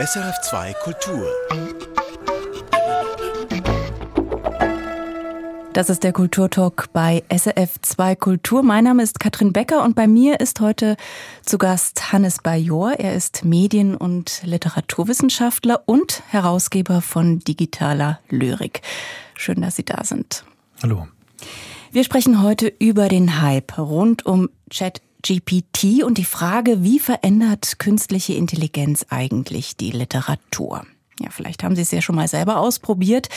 SRF2 Kultur. Das ist der Kulturtalk bei SRF2 Kultur. Mein Name ist Katrin Becker und bei mir ist heute zu Gast Hannes Bajor. Er ist Medien- und Literaturwissenschaftler und Herausgeber von Digitaler Lyrik. Schön, dass Sie da sind. Hallo. Wir sprechen heute über den Hype rund um ChatGPT und die Frage, wie verändert künstliche Intelligenz eigentlich die Literatur? Ja, vielleicht haben Sie es ja schon mal selber ausprobiert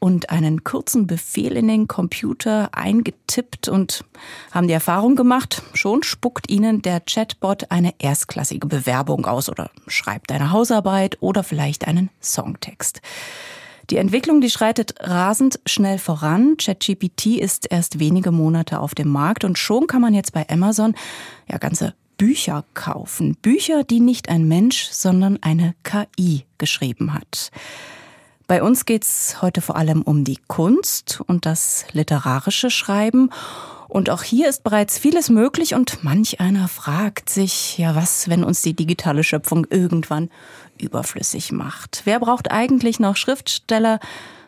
und einen kurzen Befehl in den Computer eingetippt und haben die Erfahrung gemacht, schon spuckt Ihnen der Chatbot eine erstklassige Bewerbung aus oder schreibt eine Hausarbeit oder vielleicht einen Songtext. Die Entwicklung, die schreitet rasend schnell voran. ChatGPT ist erst wenige Monate auf dem Markt und schon kann man jetzt bei Amazon ja ganze Bücher kaufen. Bücher, die nicht ein Mensch, sondern eine KI geschrieben hat. Bei uns geht's heute vor allem um die Kunst und das literarische Schreiben. Und auch hier ist bereits vieles möglich und manch einer fragt sich, ja was, wenn uns die digitale Schöpfung irgendwann überflüssig macht? Wer braucht eigentlich noch Schriftsteller,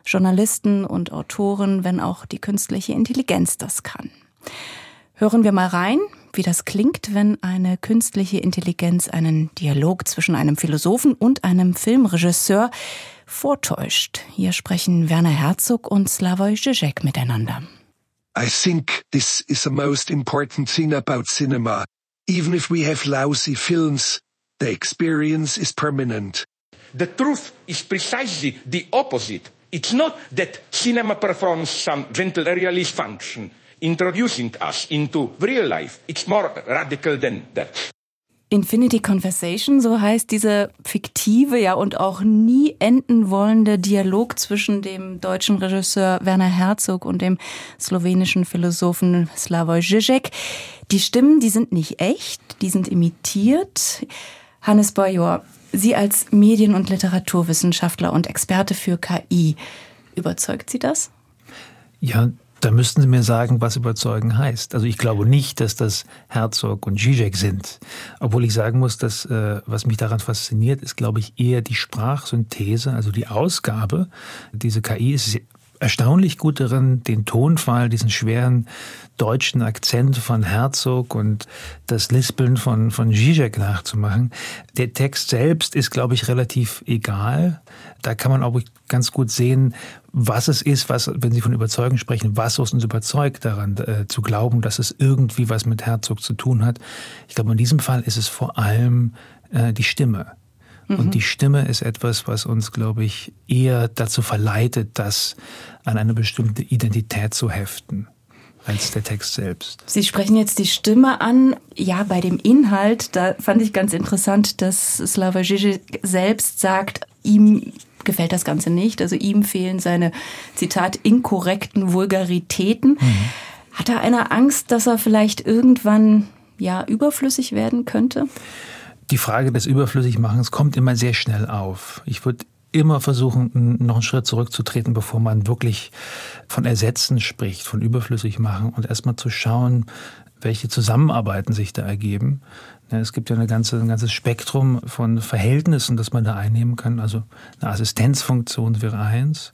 Journalisten und Autoren, wenn auch die künstliche Intelligenz das kann? Hören wir mal rein, wie das klingt, wenn eine künstliche Intelligenz einen Dialog zwischen einem Philosophen und einem Filmregisseur vortäuscht. Hier sprechen Werner Herzog und Slavoj Žižek miteinander. I think this is the most important thing about cinema. Even if we have lousy films, the experience is permanent. The truth is precisely the opposite. It's not that cinema performs some gentle realist function introducing us into real life. It's more radical than that. Infinity Conversation, so heißt diese fiktive, ja und auch nie enden wollende Dialog zwischen dem deutschen Regisseur Werner Herzog und dem slowenischen Philosophen Slavoj Žižek. Die Stimmen, die sind nicht echt, die sind imitiert. Hannes Bajor, Sie als Medien- und Literaturwissenschaftler und Experte für KI, überzeugt Sie das? Ja, da müssten Sie mir sagen, was überzeugen heißt. Also ich glaube nicht, dass das Herzog und Zizek sind. Obwohl ich sagen muss, dass äh, was mich daran fasziniert, ist, glaube ich, eher die Sprachsynthese, also die Ausgabe. Diese KI ist erstaunlich gut darin, den Tonfall, diesen schweren deutschen Akzent von Herzog und das Lispeln von, von Zizek nachzumachen. Der Text selbst ist, glaube ich, relativ egal. Da kann man auch ganz gut sehen, was es ist, was, wenn Sie von Überzeugen sprechen, was uns überzeugt daran äh, zu glauben, dass es irgendwie was mit Herzog zu tun hat. Ich glaube, in diesem Fall ist es vor allem äh, die Stimme. Mhm. Und die Stimme ist etwas, was uns, glaube ich, eher dazu verleitet, das an eine bestimmte Identität zu heften als der Text selbst. Sie sprechen jetzt die Stimme an. Ja, bei dem Inhalt, da fand ich ganz interessant, dass Slava Žižek selbst sagt, ihm gefällt das Ganze nicht. Also ihm fehlen seine, Zitat, inkorrekten Vulgaritäten. Mhm. Hat er eine Angst, dass er vielleicht irgendwann ja überflüssig werden könnte? Die Frage des Überflüssigmachens kommt immer sehr schnell auf. Ich würde immer versuchen, noch einen Schritt zurückzutreten, bevor man wirklich von Ersetzen spricht, von überflüssig machen und erstmal zu schauen, welche Zusammenarbeiten sich da ergeben. Es gibt ja eine ganze, ein ganzes Spektrum von Verhältnissen, das man da einnehmen kann. Also eine Assistenzfunktion wäre eins,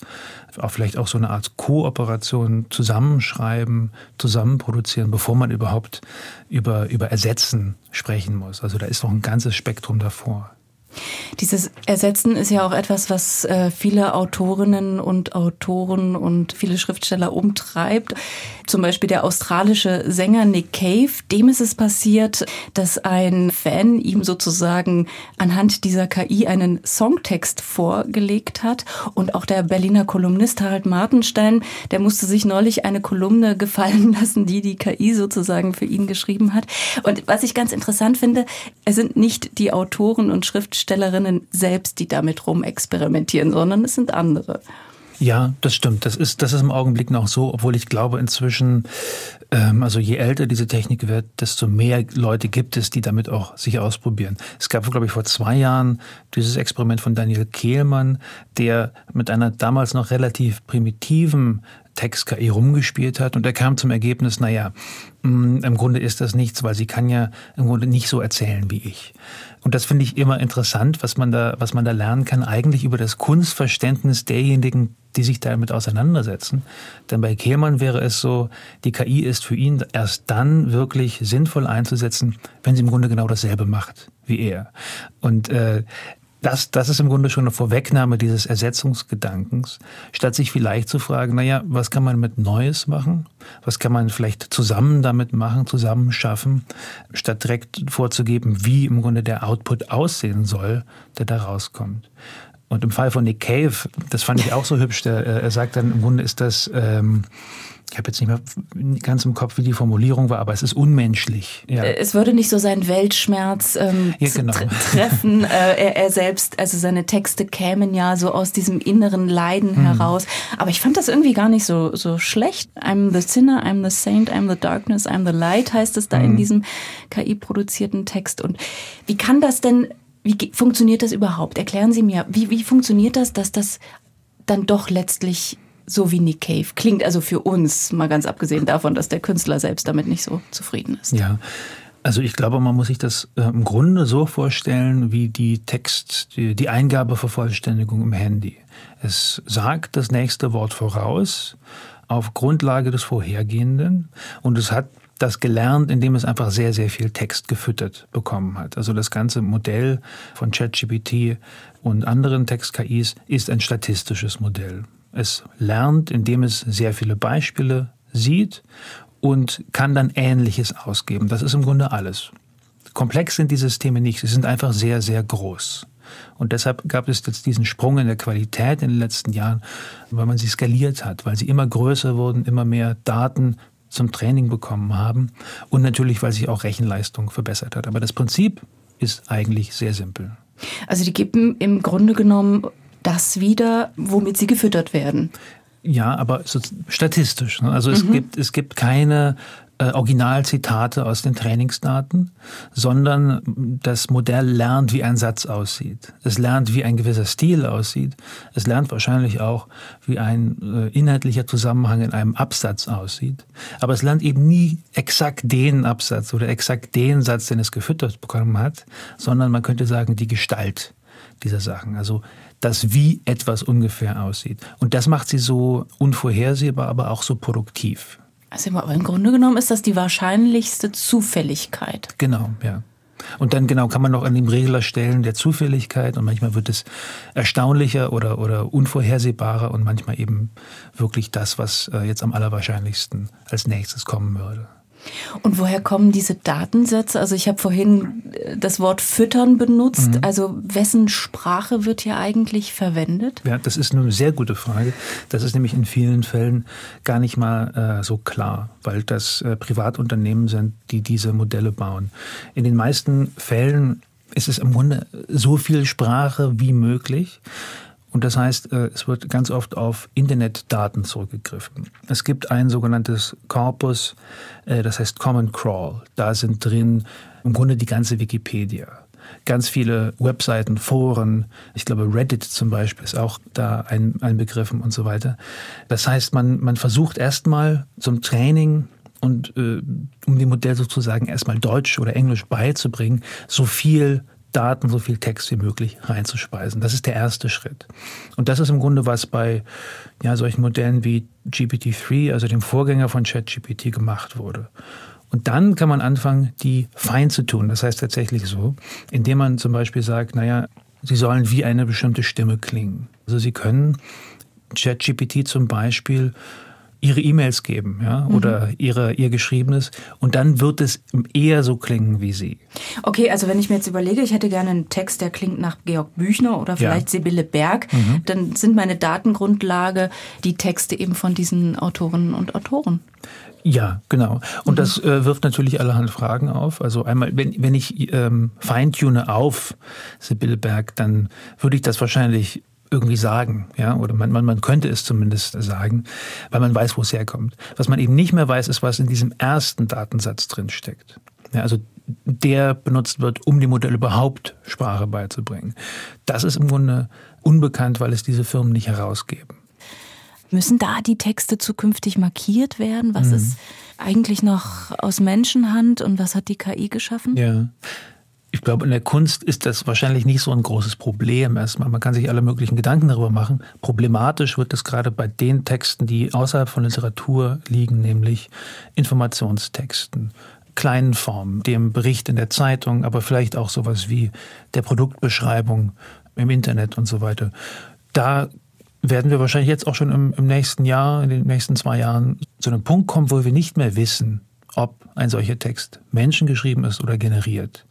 auch vielleicht auch so eine Art Kooperation, zusammenschreiben, zusammenproduzieren, bevor man überhaupt über, über Ersetzen sprechen muss. Also da ist noch ein ganzes Spektrum davor. Dieses Ersetzen ist ja auch etwas, was äh, viele Autorinnen und Autoren und viele Schriftsteller umtreibt. Zum Beispiel der australische Sänger Nick Cave, dem ist es passiert, dass ein Fan ihm sozusagen anhand dieser KI einen Songtext vorgelegt hat. Und auch der Berliner Kolumnist Harald Martenstein, der musste sich neulich eine Kolumne gefallen lassen, die die KI sozusagen für ihn geschrieben hat. Und was ich ganz interessant finde, es sind nicht die Autoren und Schriftsteller, Schriftstellerinnen selbst, die damit rumexperimentieren, sondern es sind andere. Ja, das stimmt. Das ist, das ist im Augenblick noch so, obwohl ich glaube inzwischen, ähm, also je älter diese Technik wird, desto mehr Leute gibt es, die damit auch sich ausprobieren. Es gab, glaube ich, vor zwei Jahren dieses Experiment von Daniel Kehlmann, der mit einer damals noch relativ primitiven Text-KI rumgespielt hat und er kam zum Ergebnis, naja, mm, im Grunde ist das nichts, weil sie kann ja im Grunde nicht so erzählen wie ich. Und das finde ich immer interessant, was man da, was man da lernen kann, eigentlich über das Kunstverständnis derjenigen, die sich damit auseinandersetzen. Denn bei Kehlmann wäre es so, die KI ist für ihn erst dann wirklich sinnvoll einzusetzen, wenn sie im Grunde genau dasselbe macht wie er. Und äh, das, das ist im Grunde schon eine Vorwegnahme dieses Ersetzungsgedankens, statt sich vielleicht zu fragen, naja, was kann man mit Neues machen? Was kann man vielleicht zusammen damit machen, zusammen schaffen, statt direkt vorzugeben, wie im Grunde der Output aussehen soll, der da rauskommt. Und im Fall von Nick Cave, das fand ich auch so hübsch, der, äh, er sagt dann, im Grunde ist das, ähm, ich habe jetzt nicht mehr ganz im Kopf, wie die Formulierung war, aber es ist unmenschlich. Ja. Äh, es würde nicht so seinen Weltschmerz ähm, ja, genau. treffen. äh, er, er, selbst, also seine Texte kämen ja so aus diesem inneren Leiden mhm. heraus. Aber ich fand das irgendwie gar nicht so, so schlecht. I'm the sinner, I'm the saint, I'm the darkness, I'm the light, heißt es da mhm. in diesem KI-produzierten Text. Und wie kann das denn, wie funktioniert das überhaupt? Erklären Sie mir, wie, wie funktioniert das, dass das dann doch letztlich so wie Nick Cave klingt. Also für uns, mal ganz abgesehen davon, dass der Künstler selbst damit nicht so zufrieden ist. Ja. Also ich glaube, man muss sich das äh, im Grunde so vorstellen wie die Text, die, die Eingabevervollständigung im Handy. Es sagt das nächste Wort voraus auf Grundlage des vorhergehenden und es hat das gelernt, indem es einfach sehr, sehr viel Text gefüttert bekommen hat. Also das ganze Modell von ChatGPT und anderen Text-KIs ist ein statistisches Modell. Es lernt, indem es sehr viele Beispiele sieht und kann dann Ähnliches ausgeben. Das ist im Grunde alles. Komplex sind die Systeme nicht, sie sind einfach sehr, sehr groß. Und deshalb gab es jetzt diesen Sprung in der Qualität in den letzten Jahren, weil man sie skaliert hat, weil sie immer größer wurden, immer mehr Daten zum Training bekommen haben und natürlich, weil sich auch Rechenleistung verbessert hat. Aber das Prinzip ist eigentlich sehr simpel. Also die geben im Grunde genommen das wieder, womit sie gefüttert werden. Ja, aber statistisch. Ne? Also es mhm. gibt es gibt keine äh, Originalzitate aus den Trainingsdaten, sondern das Modell lernt, wie ein Satz aussieht. Es lernt, wie ein gewisser Stil aussieht. Es lernt wahrscheinlich auch, wie ein äh, inhaltlicher Zusammenhang in einem Absatz aussieht. Aber es lernt eben nie exakt den Absatz oder exakt den Satz, den es gefüttert bekommen hat, sondern man könnte sagen, die Gestalt dieser Sachen. Also das, wie etwas ungefähr aussieht. Und das macht sie so unvorhersehbar, aber auch so produktiv. Also aber im Grunde genommen ist das die wahrscheinlichste Zufälligkeit. Genau, ja. Und dann genau kann man noch an dem Regler stellen der Zufälligkeit und manchmal wird es erstaunlicher oder, oder unvorhersehbarer und manchmal eben wirklich das, was äh, jetzt am allerwahrscheinlichsten als nächstes kommen würde. Und woher kommen diese Datensätze? Also ich habe vorhin äh, das Wort füttern benutzt. Mhm. Also wessen Sprache wird hier eigentlich verwendet? Ja, das ist eine sehr gute Frage. Das ist nämlich in vielen Fällen gar nicht mal äh, so klar, weil das äh, Privatunternehmen sind, die diese Modelle bauen. In den meisten Fällen ist es im Grunde so viel Sprache wie möglich. Und das heißt, äh, es wird ganz oft auf Internetdaten zurückgegriffen. Es gibt ein sogenanntes Corpus, äh, das heißt Common Crawl. Da sind drin im Grunde die ganze Wikipedia. Ganz viele Webseiten, Foren, ich glaube Reddit zum Beispiel ist auch da ein, ein Begriff und so weiter. Das heißt, man, man versucht erstmal zum Training und äh, um dem Modell sozusagen erstmal Deutsch oder Englisch beizubringen, so viel Daten, so viel Text wie möglich reinzuspeisen. Das ist der erste Schritt. Und das ist im Grunde, was bei ja, solchen Modellen wie GPT-3, also dem Vorgänger von ChatGPT, gemacht wurde. Und dann kann man anfangen, die fein zu tun. Das heißt tatsächlich so, indem man zum Beispiel sagt, naja, sie sollen wie eine bestimmte Stimme klingen. Also sie können ChatGPT zum Beispiel ihre E-Mails geben, ja, mhm. oder ihre, ihr Geschriebenes. Und dann wird es eher so klingen wie sie. Okay, also wenn ich mir jetzt überlege, ich hätte gerne einen Text, der klingt nach Georg Büchner oder vielleicht ja. Sibylle Berg, mhm. dann sind meine Datengrundlage die Texte eben von diesen Autorinnen und Autoren. Ja, genau. Und mhm. das äh, wirft natürlich allerhand Fragen auf. Also einmal, wenn, wenn ich ähm, feintune auf Sibylle Berg, dann würde ich das wahrscheinlich irgendwie sagen, ja, oder man, man, man könnte es zumindest sagen, weil man weiß, wo es herkommt. Was man eben nicht mehr weiß, ist, was in diesem ersten Datensatz drin steckt. Ja, also der benutzt wird, um dem Modell überhaupt Sprache beizubringen. Das ist im Grunde unbekannt, weil es diese Firmen nicht herausgeben. Müssen da die Texte zukünftig markiert werden? Was mhm. ist eigentlich noch aus Menschenhand und was hat die KI geschaffen? Ja. Ich glaube, in der Kunst ist das wahrscheinlich nicht so ein großes Problem erstmal. Man kann sich alle möglichen Gedanken darüber machen. Problematisch wird es gerade bei den Texten, die außerhalb von Literatur liegen, nämlich Informationstexten, kleinen Formen, dem Bericht in der Zeitung, aber vielleicht auch sowas wie der Produktbeschreibung im Internet und so weiter. Da werden wir wahrscheinlich jetzt auch schon im, im nächsten Jahr, in den nächsten zwei Jahren zu einem Punkt kommen, wo wir nicht mehr wissen, ob ein solcher Text menschengeschrieben ist oder generiert.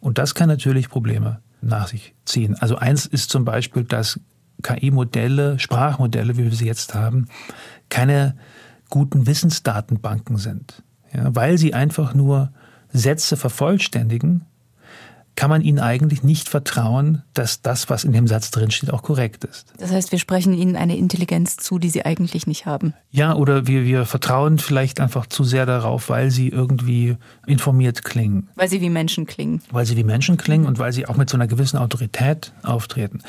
Und das kann natürlich Probleme nach sich ziehen. Also eins ist zum Beispiel, dass KI-Modelle, Sprachmodelle, wie wir sie jetzt haben, keine guten Wissensdatenbanken sind, ja, weil sie einfach nur Sätze vervollständigen, kann man ihnen eigentlich nicht vertrauen, dass das, was in dem Satz drinsteht, auch korrekt ist. Das heißt, wir sprechen ihnen eine Intelligenz zu, die sie eigentlich nicht haben. Ja, oder wir, wir vertrauen vielleicht einfach zu sehr darauf, weil sie irgendwie informiert klingen. Weil sie wie Menschen klingen. Weil sie wie Menschen klingen und weil sie auch mit so einer gewissen Autorität auftreten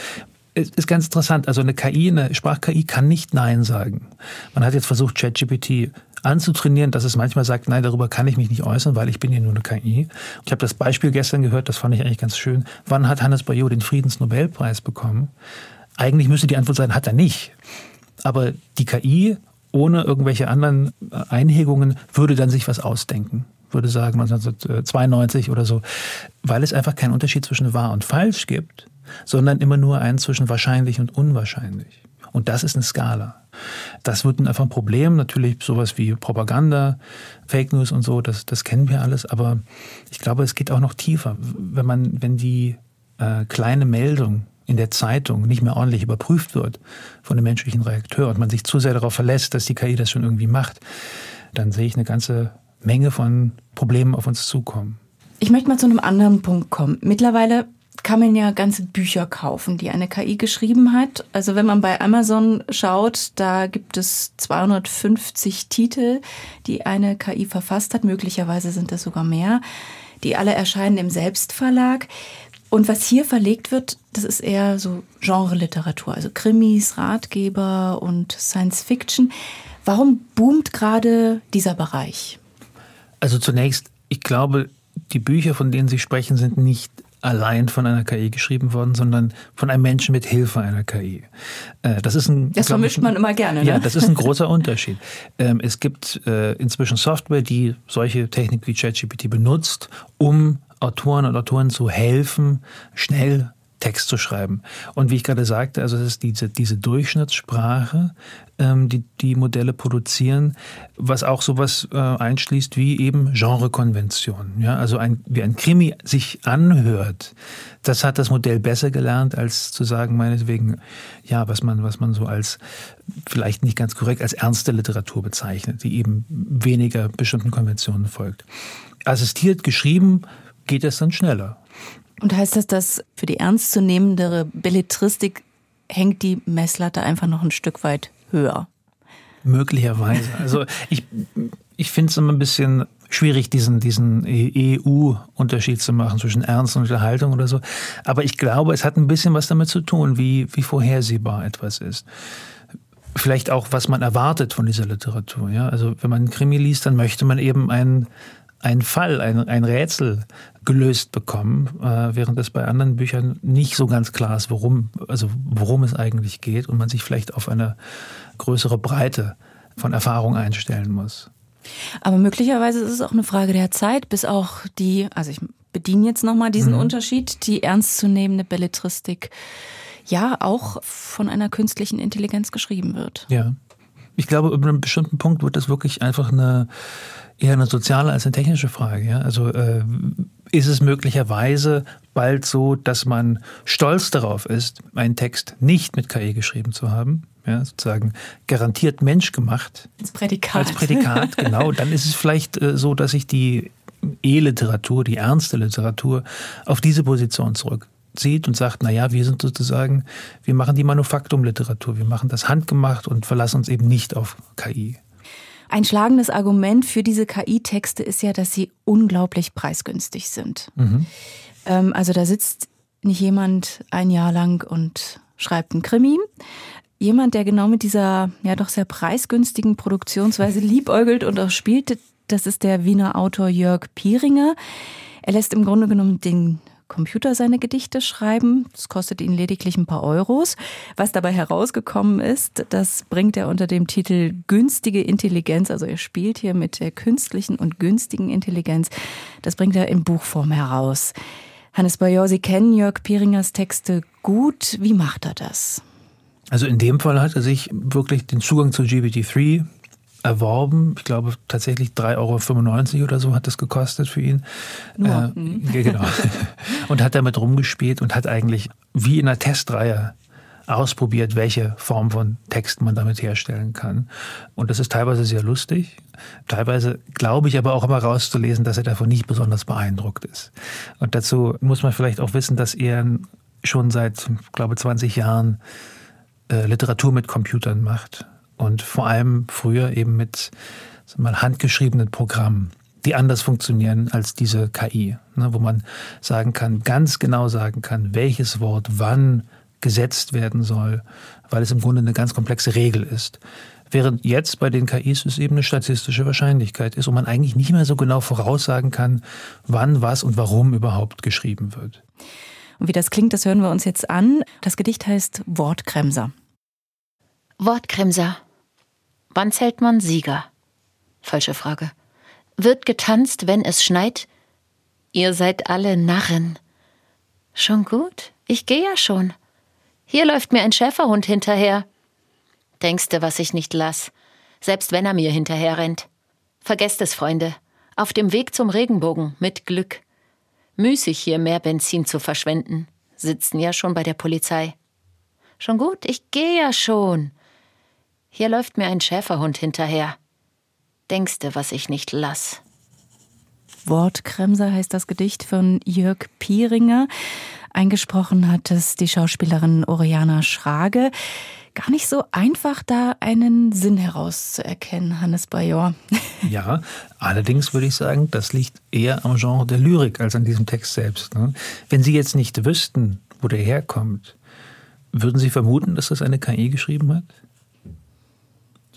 Es ist ganz interessant. Also eine KI, eine Sprach-KI kann nicht Nein sagen. Man hat jetzt versucht, ChatGPT anzutrainieren, dass es manchmal sagt, nein, darüber kann ich mich nicht äußern, weil ich bin ja nur eine KI. Ich habe das Beispiel gestern gehört, das fand ich eigentlich ganz schön. Wann hat Hannes Bayot den Friedensnobelpreis bekommen? Eigentlich müsste die Antwort sein, hat er nicht. Aber die KI ohne irgendwelche anderen äh, Einhegungen würde dann sich was ausdenken. Würde sagen 1992 oder so, weil es einfach keinen Unterschied zwischen wahr und falsch gibt, sondern immer nur einen zwischen wahrscheinlich und unwahrscheinlich. Und das ist eine Skala. Das wird einfach ein Problem. Natürlich sowas wie Propaganda, Fake News und so, das, das kennen wir alles. Aber ich glaube, es geht auch noch tiefer. Wenn man, wenn die äh, kleine Meldung in der Zeitung nicht mehr ordentlich überprüft wird von dem menschlichen Reakteur und man sich zu sehr darauf verlässt, dass die KI das schon irgendwie macht, dann sehe ich eine ganze Menge von Problemen auf uns zukommen. Ich möchte mal zu einem anderen Punkt kommen. Mittlerweile kann man ja ganze Bücher kaufen, die eine KI geschrieben hat. Also wenn man bei Amazon schaut, da gibt es 250 Titel, die eine KI verfasst hat. Möglicherweise sind das sogar mehr. Die alle erscheinen im Selbstverlag. Und was hier verlegt wird, das ist eher so Genre-Literatur, also Krimis, Ratgeber und Science Fiction. Warum boomt gerade dieser Bereich? Also zunächst, ich glaube, die Bücher, von denen Sie sprechen, sind nicht allein von einer KI geschrieben worden, sondern von einem Menschen mit Hilfe einer KI. Äh, das ist ein. Das vermischt man immer gerne. Ne? Ja, das ist ein großer Unterschied. Ähm, es gibt äh, inzwischen Software, die solche Technik wie ChatGPT benutzt, um Autoren und Autoren zu helfen, schnell Text zu schreiben. Und wie ich gerade sagte, also es ist diese, diese Durchschnittssprache, ähm, die die Modelle produzieren, was auch sowas äh, einschließt wie eben Genrekonventionen. Ja? Also ein, wie ein Krimi sich anhört, das hat das Modell besser gelernt, als zu sagen, meinetwegen, ja, was man, was man so als vielleicht nicht ganz korrekt als ernste Literatur bezeichnet, die eben weniger bestimmten Konventionen folgt. Assistiert geschrieben geht es dann schneller. Und heißt das, dass für die ernstzunehmendere Belletristik hängt die Messlatte einfach noch ein Stück weit höher? Möglicherweise. Also ich, ich finde es immer ein bisschen schwierig, diesen, diesen EU-Unterschied zu machen zwischen Ernst und Unterhaltung oder so. Aber ich glaube, es hat ein bisschen was damit zu tun, wie, wie vorhersehbar etwas ist. Vielleicht auch, was man erwartet von dieser Literatur. Ja? Also wenn man einen Krimi liest, dann möchte man eben einen, einen Fall, ein, ein Rätsel gelöst bekommen, äh, während es bei anderen Büchern nicht so ganz klar ist, worum, also worum es eigentlich geht und man sich vielleicht auf eine größere Breite von Erfahrung einstellen muss. Aber möglicherweise ist es auch eine Frage der Zeit, bis auch die, also ich bediene jetzt nochmal diesen mhm. Unterschied, die ernstzunehmende Belletristik ja auch von einer künstlichen Intelligenz geschrieben wird. Ja. Ich glaube, über einen bestimmten Punkt wird das wirklich einfach eine eher eine soziale als eine technische Frage. Ja? Also äh, ist es möglicherweise bald so, dass man stolz darauf ist, einen Text nicht mit KI geschrieben zu haben, ja, sozusagen garantiert menschgemacht. Als Prädikat. Als Prädikat, genau. Dann ist es vielleicht äh, so, dass sich die E-Literatur, die ernste Literatur, auf diese Position zurückzieht und sagt, na ja, wir sind sozusagen, wir machen die Manufaktumliteratur, wir machen das handgemacht und verlassen uns eben nicht auf KI. Ein schlagendes Argument für diese KI-Texte ist ja, dass sie unglaublich preisgünstig sind. Mhm. Ähm, also da sitzt nicht jemand ein Jahr lang und schreibt ein Krimi, jemand, der genau mit dieser ja doch sehr preisgünstigen Produktionsweise liebäugelt und auch spielt. Das ist der Wiener Autor Jörg Pieringer. Er lässt im Grunde genommen den Computer seine Gedichte schreiben. Das kostet ihn lediglich ein paar Euros. Was dabei herausgekommen ist, das bringt er unter dem Titel Günstige Intelligenz. Also er spielt hier mit der künstlichen und günstigen Intelligenz. Das bringt er in Buchform heraus. Hannes Bayor, Sie kennen Jörg Pieringers Texte gut. Wie macht er das? Also in dem Fall hat er sich wirklich den Zugang zu GPT-3 erworben. Ich glaube tatsächlich 3,95 Euro oder so hat das gekostet für ihn. Nur. Äh, genau. und hat damit rumgespielt und hat eigentlich wie in einer Testreihe ausprobiert, welche Form von Text man damit herstellen kann. Und das ist teilweise sehr lustig. Teilweise glaube ich aber auch immer rauszulesen, dass er davon nicht besonders beeindruckt ist. Und dazu muss man vielleicht auch wissen, dass er schon seit, glaube 20 Jahren äh, Literatur mit Computern macht und vor allem früher eben mit mal, handgeschriebenen Programmen, die anders funktionieren als diese KI, ne, wo man sagen kann, ganz genau sagen kann, welches Wort wann gesetzt werden soll, weil es im Grunde eine ganz komplexe Regel ist. Während jetzt bei den KIs es eben eine statistische Wahrscheinlichkeit ist und man eigentlich nicht mehr so genau voraussagen kann, wann, was und warum überhaupt geschrieben wird. Und wie das klingt, das hören wir uns jetzt an. Das Gedicht heißt Wortkremser. Wortkremser. Wann zählt man Sieger? Falsche Frage. Wird getanzt, wenn es schneit? Ihr seid alle Narren. Schon gut? Ich gehe ja schon. Hier läuft mir ein Schäferhund hinterher. Denkste, was ich nicht lass, selbst wenn er mir hinterher rennt. Vergesst es, Freunde. Auf dem Weg zum Regenbogen mit Glück. Müßig hier mehr Benzin zu verschwenden. Sitzen ja schon bei der Polizei. Schon gut, ich gehe ja schon. Hier läuft mir ein Schäferhund hinterher. Denkste, was ich nicht lass. Wortkremser heißt das Gedicht von Jörg Pieringer. Eingesprochen hat es die Schauspielerin Oriana Schrage. Gar nicht so einfach, da einen Sinn herauszuerkennen, Hannes Bajor. Ja, allerdings würde ich sagen, das liegt eher am Genre der Lyrik als an diesem Text selbst. Ne? Wenn Sie jetzt nicht wüssten, wo der herkommt, würden Sie vermuten, dass das eine KI geschrieben hat?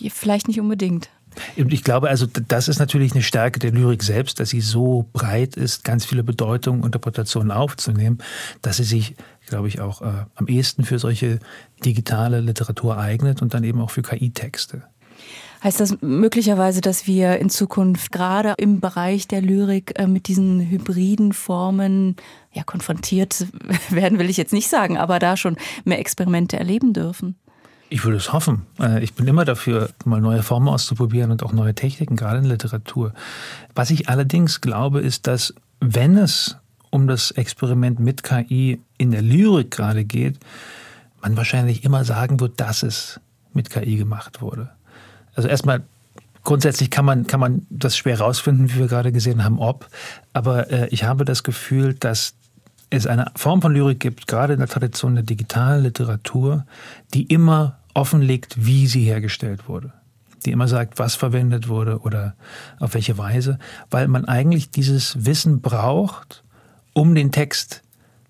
Vielleicht nicht unbedingt. Ich glaube, also das ist natürlich eine Stärke der Lyrik selbst, dass sie so breit ist, ganz viele Bedeutungen, Interpretationen aufzunehmen, dass sie sich, glaube ich, auch äh, am ehesten für solche digitale Literatur eignet und dann eben auch für KI-Texte. Heißt das möglicherweise, dass wir in Zukunft gerade im Bereich der Lyrik äh, mit diesen hybriden Formen ja konfrontiert werden, will ich jetzt nicht sagen, aber da schon mehr Experimente erleben dürfen? Ich würde es hoffen. Äh, ich bin immer dafür, mal neue Formen auszuprobieren und auch neue Techniken, gerade in Literatur. Was ich allerdings glaube, ist, dass wenn es um das Experiment mit KI in der Lyrik gerade geht, man wahrscheinlich immer sagen wird, dass es mit KI gemacht wurde. Also erstmal grundsätzlich kann man, kann man das schwer rausfinden, wie wir gerade gesehen haben, ob. Aber äh, ich habe das Gefühl, dass es eine Form von Lyrik gibt, gerade in der Tradition der digitalen Literatur, die immer offenlegt, wie sie hergestellt wurde. Die immer sagt, was verwendet wurde oder auf welche Weise, weil man eigentlich dieses Wissen braucht, um den Text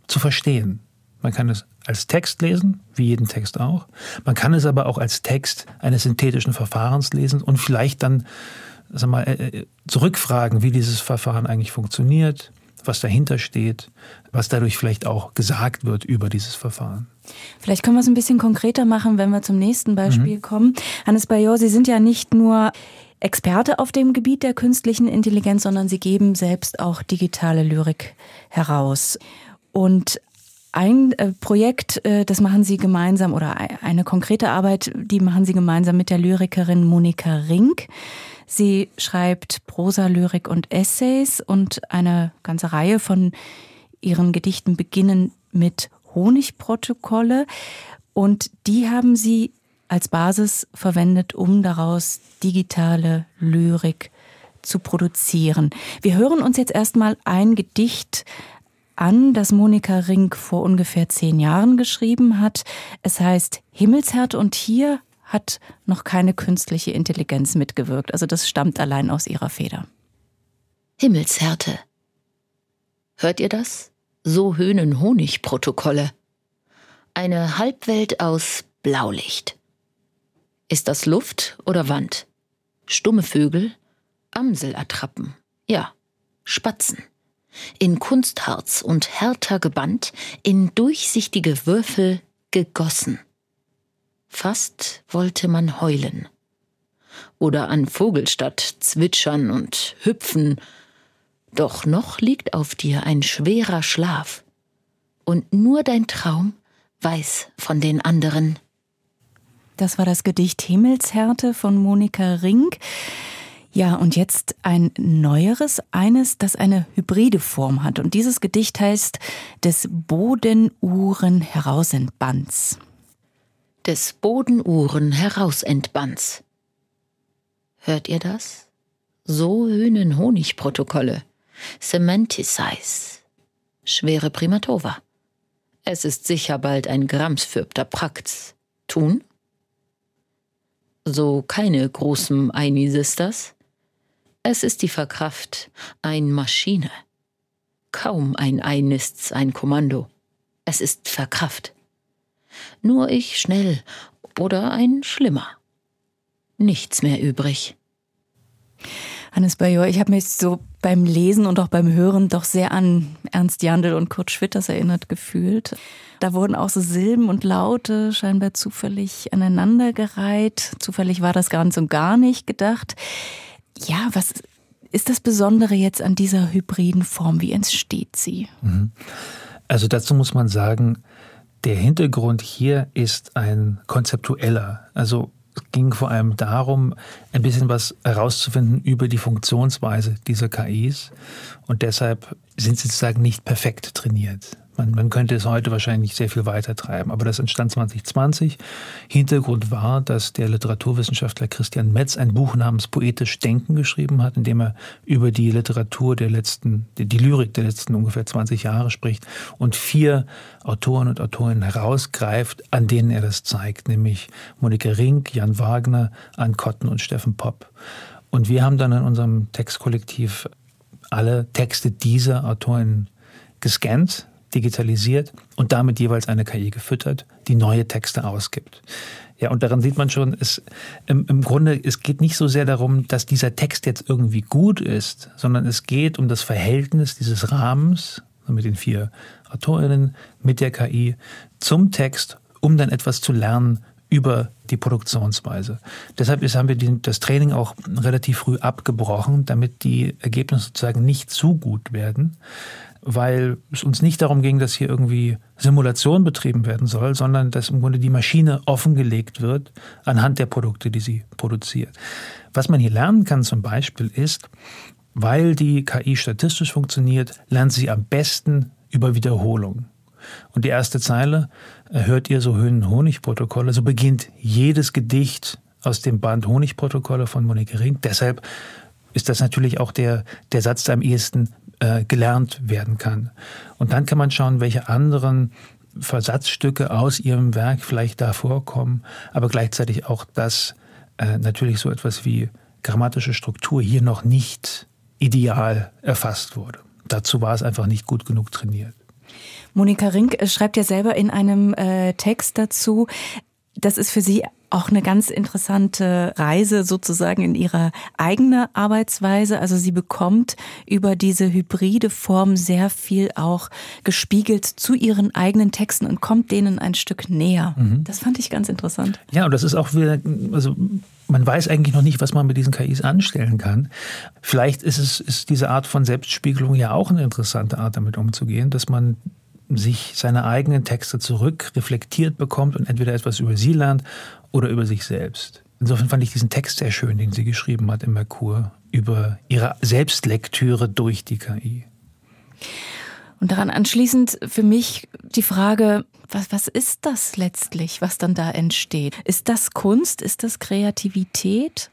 zu verstehen. Man kann es als Text lesen, wie jeden Text auch. Man kann es aber auch als Text eines synthetischen Verfahrens lesen und vielleicht dann sag mal, äh, äh, zurückfragen, wie dieses Verfahren eigentlich funktioniert, was dahinter steht, was dadurch vielleicht auch gesagt wird über dieses Verfahren. Vielleicht können wir es ein bisschen konkreter machen, wenn wir zum nächsten Beispiel mhm. kommen. Hannes Bayor, Sie sind ja nicht nur Experte auf dem Gebiet der künstlichen Intelligenz, sondern Sie geben selbst auch digitale Lyrik heraus. Und ein äh, Projekt, äh, das machen Sie gemeinsam oder eine konkrete Arbeit, die machen Sie gemeinsam mit der Lyrikerin Monika Rink. Sie schreibt Prosa, Lyrik und Essays und eine ganze Reihe von ihren Gedichten beginnen mit Honigprotokolle und die haben sie als Basis verwendet, um daraus digitale Lyrik zu produzieren. Wir hören uns jetzt erstmal ein Gedicht an, das Monika Rink vor ungefähr zehn Jahren geschrieben hat. Es heißt Himmelshärte und hier hat noch keine künstliche Intelligenz mitgewirkt. Also das stammt allein aus ihrer Feder. Himmelshärte. Hört ihr das? So höhnen Honigprotokolle. Eine Halbwelt aus Blaulicht. Ist das Luft oder Wand? Stumme Vögel? Amselattrappen? Ja, Spatzen. In Kunstharz und härter gebannt, in durchsichtige Würfel gegossen. Fast wollte man heulen. Oder an Vogelstadt zwitschern und hüpfen. Doch noch liegt auf dir ein schwerer Schlaf. Und nur dein Traum weiß von den anderen. Das war das Gedicht Himmelshärte von Monika Rink. Ja, und jetzt ein neueres, eines, das eine hybride Form hat. Und dieses Gedicht heißt des Bodenuhren Herausentbands. Des Bodenuhren Herausentbands. Hört ihr das? So höhnen Honigprotokolle. Semanticize. Schwere Primatova. Es ist sicher bald ein Gramsfürpter Prakts. Tun? So keine großen Einisisters? Es ist die Verkraft, ein Maschine. Kaum ein Einists, ein Kommando. Es ist Verkraft. Nur ich schnell oder ein Schlimmer. Nichts mehr übrig. Hannes Bayor, ich habe mich so beim Lesen und auch beim Hören doch sehr an Ernst Jandl und Kurt Schwitters erinnert gefühlt. Da wurden auch so Silben und Laute scheinbar zufällig aneinandergereiht. Zufällig war das ganz und gar nicht gedacht. Ja, was ist das Besondere jetzt an dieser hybriden Form? Wie entsteht sie? Mhm. Also dazu muss man sagen, der Hintergrund hier ist ein konzeptueller. Also ging vor allem darum, ein bisschen was herauszufinden über die Funktionsweise dieser KIs. Und deshalb sind sie sozusagen nicht perfekt trainiert. Man, man könnte es heute wahrscheinlich sehr viel weiter treiben, aber das entstand 2020. Hintergrund war, dass der Literaturwissenschaftler Christian Metz ein Buch namens Poetisch Denken geschrieben hat, in dem er über die Literatur der letzten, die, Lyrik der letzten ungefähr 20 Jahre spricht und vier Autoren und Autorinnen herausgreift, an denen er das zeigt, nämlich Monika Rink, Jan Wagner, Ann Kotten und Steffen Popp. Und wir haben dann in unserem Textkollektiv alle Texte dieser Autoren gescannt, digitalisiert und damit jeweils eine KI gefüttert, die neue Texte ausgibt. Ja, und daran sieht man schon, es, im, im Grunde, es geht nicht so sehr darum, dass dieser Text jetzt irgendwie gut ist, sondern es geht um das Verhältnis dieses Rahmens mit den vier Autorinnen, mit der KI zum Text, um dann etwas zu lernen über die Produktionsweise. Deshalb ist, haben wir die, das Training auch relativ früh abgebrochen, damit die Ergebnisse sozusagen nicht zu gut werden, weil es uns nicht darum ging, dass hier irgendwie Simulation betrieben werden soll, sondern dass im Grunde die Maschine offengelegt wird anhand der Produkte, die sie produziert. Was man hier lernen kann zum Beispiel ist, weil die KI statistisch funktioniert, lernt sie am besten über Wiederholung. Und die erste Zeile, hört ihr so Höhen-Honig-Protokolle, so beginnt jedes Gedicht aus dem Band Honigprotokolle von Monique Ring. Deshalb ist das natürlich auch der, der Satz, der am ehesten äh, gelernt werden kann. Und dann kann man schauen, welche anderen Versatzstücke aus ihrem Werk vielleicht da vorkommen, aber gleichzeitig auch, dass äh, natürlich so etwas wie grammatische Struktur hier noch nicht ideal erfasst wurde. Dazu war es einfach nicht gut genug trainiert. Monika Rink schreibt ja selber in einem äh, Text dazu, das ist für sie auch eine ganz interessante Reise sozusagen in ihrer eigenen Arbeitsweise. Also sie bekommt über diese hybride Form sehr viel auch gespiegelt zu ihren eigenen Texten und kommt denen ein Stück näher. Mhm. Das fand ich ganz interessant. Ja, und das ist auch wieder, also man weiß eigentlich noch nicht, was man mit diesen KIs anstellen kann. Vielleicht ist es ist diese Art von Selbstspiegelung ja auch eine interessante Art, damit umzugehen, dass man sich seine eigenen Texte zurück reflektiert bekommt und entweder etwas über sie lernt oder über sich selbst. Insofern fand ich diesen Text sehr schön, den sie geschrieben hat im Merkur über ihre Selbstlektüre durch die KI. Und daran anschließend für mich die Frage, was, was ist das letztlich, was dann da entsteht? Ist das Kunst? Ist das Kreativität?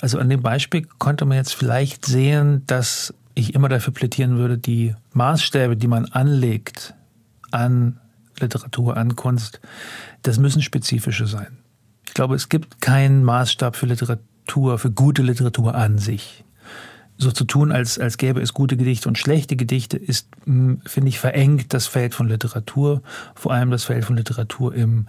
Also an dem Beispiel konnte man jetzt vielleicht sehen, dass ich immer dafür plädieren würde, die Maßstäbe, die man anlegt an Literatur, an Kunst, das müssen spezifische sein. Ich glaube, es gibt keinen Maßstab für Literatur, für gute Literatur an sich. So zu tun, als, als gäbe es gute Gedichte und schlechte Gedichte, ist, hm, finde ich, verengt das Feld von Literatur, vor allem das Feld von Literatur im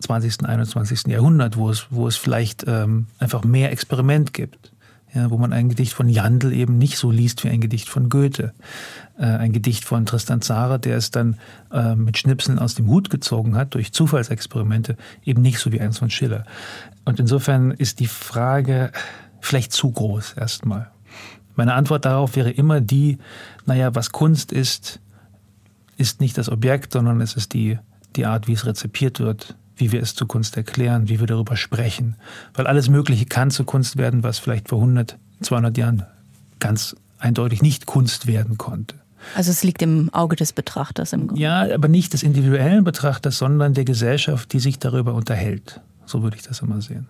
20., 21. Jahrhundert, wo es, wo es vielleicht ähm, einfach mehr Experiment gibt. Ja, wo man ein Gedicht von Jandl eben nicht so liest wie ein Gedicht von Goethe. Äh, ein Gedicht von Tristan Zara, der es dann äh, mit Schnipseln aus dem Hut gezogen hat, durch Zufallsexperimente, eben nicht so wie eins von Schiller. Und insofern ist die Frage vielleicht zu groß erstmal. Meine Antwort darauf wäre immer die, naja, was Kunst ist, ist nicht das Objekt, sondern es ist die, die Art, wie es rezipiert wird, wie wir es zu Kunst erklären, wie wir darüber sprechen. Weil alles Mögliche kann zu Kunst werden, was vielleicht vor 100, 200 Jahren ganz eindeutig nicht Kunst werden konnte. Also es liegt im Auge des Betrachters im Grunde. Ja, aber nicht des individuellen Betrachters, sondern der Gesellschaft, die sich darüber unterhält. So würde ich das immer sehen.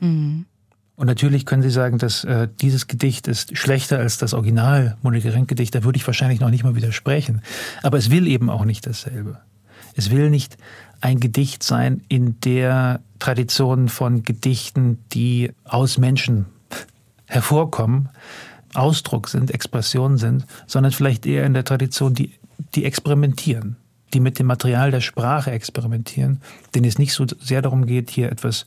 Mhm. Und natürlich können Sie sagen, dass äh, dieses Gedicht ist schlechter als das Original Monika Renk-Gedicht. Da würde ich wahrscheinlich noch nicht mal widersprechen. Aber es will eben auch nicht dasselbe. Es will nicht ein Gedicht sein in der Tradition von Gedichten, die aus Menschen hervorkommen, Ausdruck sind, Expression sind, sondern vielleicht eher in der Tradition, die, die experimentieren, die mit dem Material der Sprache experimentieren, denen es nicht so sehr darum geht, hier etwas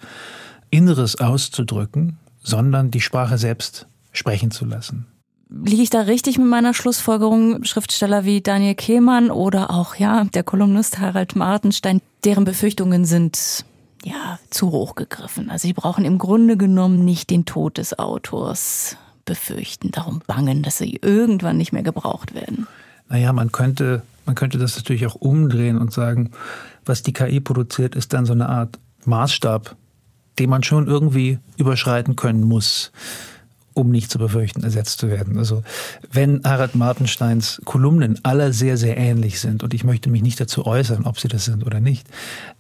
Inneres auszudrücken, sondern die Sprache selbst sprechen zu lassen. Liege ich da richtig mit meiner Schlussfolgerung? Schriftsteller wie Daniel Kehlmann oder auch ja der Kolumnist Harald Martenstein, deren Befürchtungen sind ja zu hoch gegriffen. Also sie brauchen im Grunde genommen nicht den Tod des Autors befürchten, darum bangen, dass sie irgendwann nicht mehr gebraucht werden. Naja, man könnte, man könnte das natürlich auch umdrehen und sagen, was die KI produziert, ist dann so eine Art Maßstab, den man schon irgendwie überschreiten können muss, um nicht zu befürchten, ersetzt zu werden. Also wenn Harald Martensteins Kolumnen alle sehr, sehr ähnlich sind und ich möchte mich nicht dazu äußern, ob sie das sind oder nicht,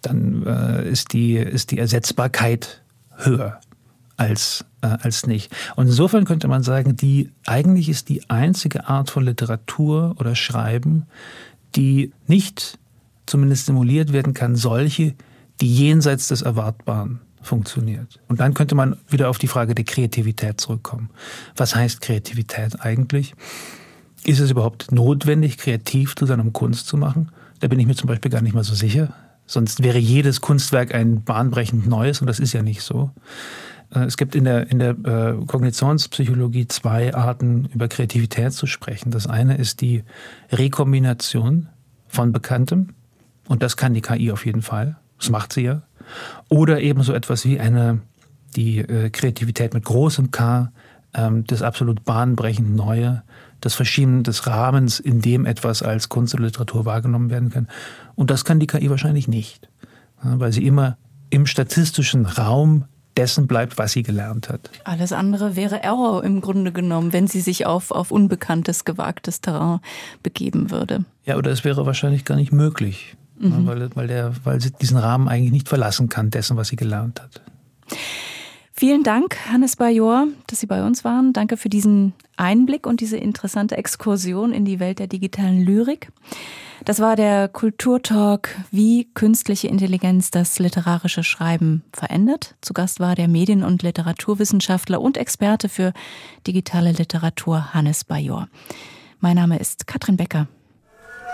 dann äh, ist, die, ist die Ersetzbarkeit höher als, äh, als nicht. Und insofern könnte man sagen, die eigentlich ist die einzige Art von Literatur oder Schreiben, die nicht zumindest simuliert werden kann, solche, die jenseits des Erwartbaren funktioniert. Und dann könnte man wieder auf die Frage der Kreativität zurückkommen. Was heißt Kreativität eigentlich? Ist es überhaupt notwendig, kreativ zu sein, um Kunst zu machen? Da bin ich mir zum Beispiel gar nicht mal so sicher. Sonst wäre jedes Kunstwerk ein bahnbrechend neues und das ist ja nicht so. Äh, es gibt in der, in der äh, Kognitionspsychologie zwei Arten, über Kreativität zu sprechen. Das eine ist die Rekombination von Bekanntem. Und das kann die KI auf jeden Fall. Das macht sie ja. Oder eben so etwas wie eine, die äh, Kreativität mit großem K, ähm, das absolut bahnbrechend Neue, das Verschieben des Rahmens, in dem etwas als Kunst oder Literatur wahrgenommen werden kann. Und das kann die KI wahrscheinlich nicht, weil sie immer im statistischen Raum dessen bleibt, was sie gelernt hat. Alles andere wäre Error im Grunde genommen, wenn sie sich auf, auf unbekanntes, gewagtes Terrain begeben würde. Ja, oder es wäre wahrscheinlich gar nicht möglich mhm. weil, weil, der, weil sie diesen Rahmen eigentlich nicht verlassen kann, dessen, was sie gelernt hat. Vielen Dank, Hannes Bajor, dass Sie bei uns waren. Danke für diesen Einblick und diese interessante Exkursion in die Welt der digitalen Lyrik. Das war der Kulturtalk, wie künstliche Intelligenz das literarische Schreiben verändert. Zu Gast war der Medien- und Literaturwissenschaftler und Experte für digitale Literatur Hannes Bajor. Mein Name ist Katrin Becker.